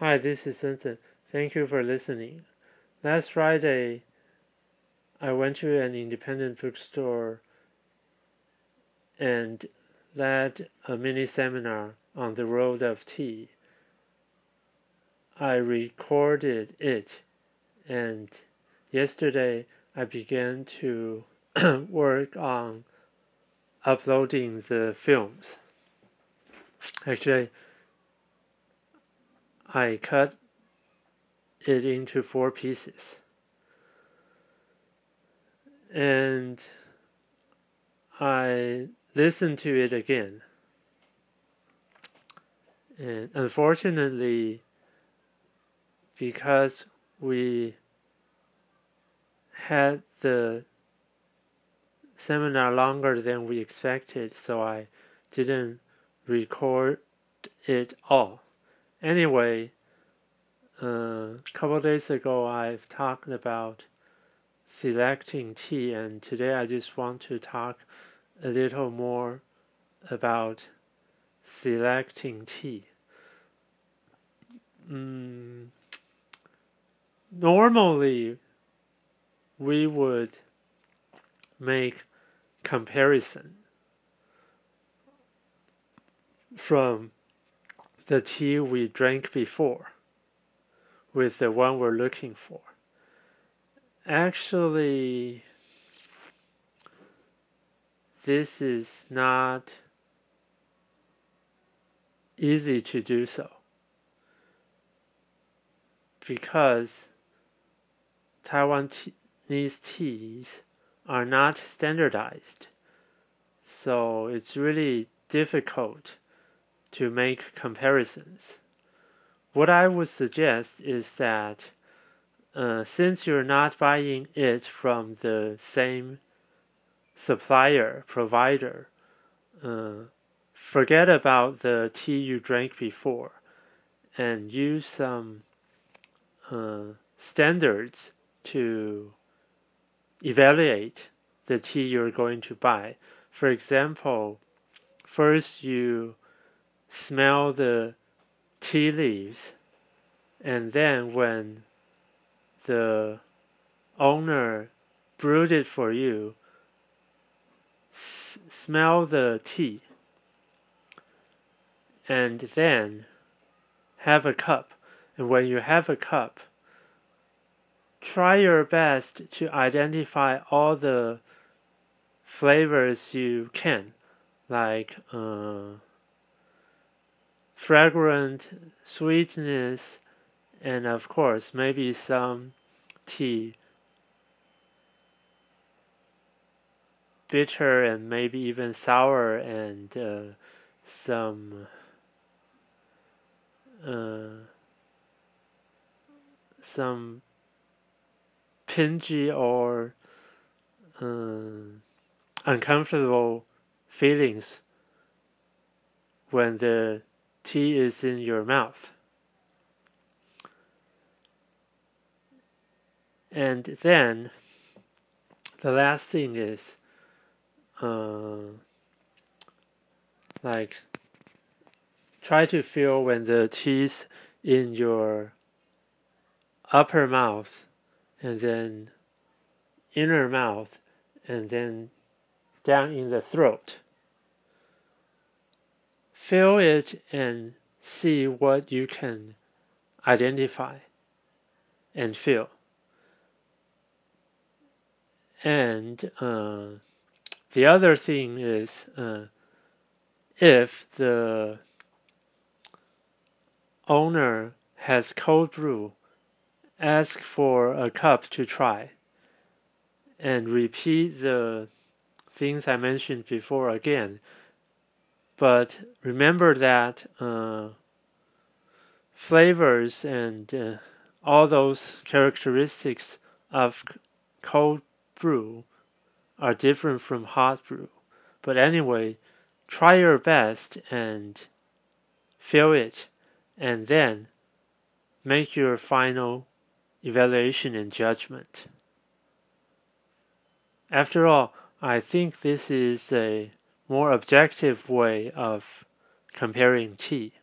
Hi, this is Vincent. Thank you for listening. Last Friday, I went to an independent bookstore and led a mini seminar on the world of tea. I recorded it, and yesterday I began to work on uploading the films. Actually, I cut it into four pieces. And I listened to it again. And unfortunately, because we had the seminar longer than we expected, so I didn't record it all. Anyway, a uh, couple days ago I've talked about selecting tea, and today I just want to talk a little more about selecting tea. Mm, normally, we would make comparison from the tea we drank before with the one we're looking for. Actually, this is not easy to do so because Taiwanese teas are not standardized. So it's really difficult to make comparisons. What I would suggest is that uh, since you're not buying it from the same supplier, provider, uh, forget about the tea you drank before and use some uh, standards to evaluate the tea you're going to buy. For example, first you smell the tea leaves, and then when the owner brewed it for you, smell the tea, and then have a cup. And when you have a cup, try your best to identify all the flavors you can, like uh, fragrant sweetness, and of course, maybe some tea. Bitter and maybe even sour, and uh, some uh, some pingy or uh, uncomfortable feelings when the tea is in your mouth. And then the last thing is uh, like try to feel when the teeth in your upper mouth and then inner mouth and then down in the throat feel it and see what you can identify and feel. And uh, the other thing is uh, if the owner has cold brew, ask for a cup to try and repeat the things I mentioned before again but remember that uh, flavors and uh, all those characteristics of cold brew are different from hot brew. But anyway, try your best and feel it, and then make your final evaluation and judgment. After all, I think this is a more objective way of comparing tea.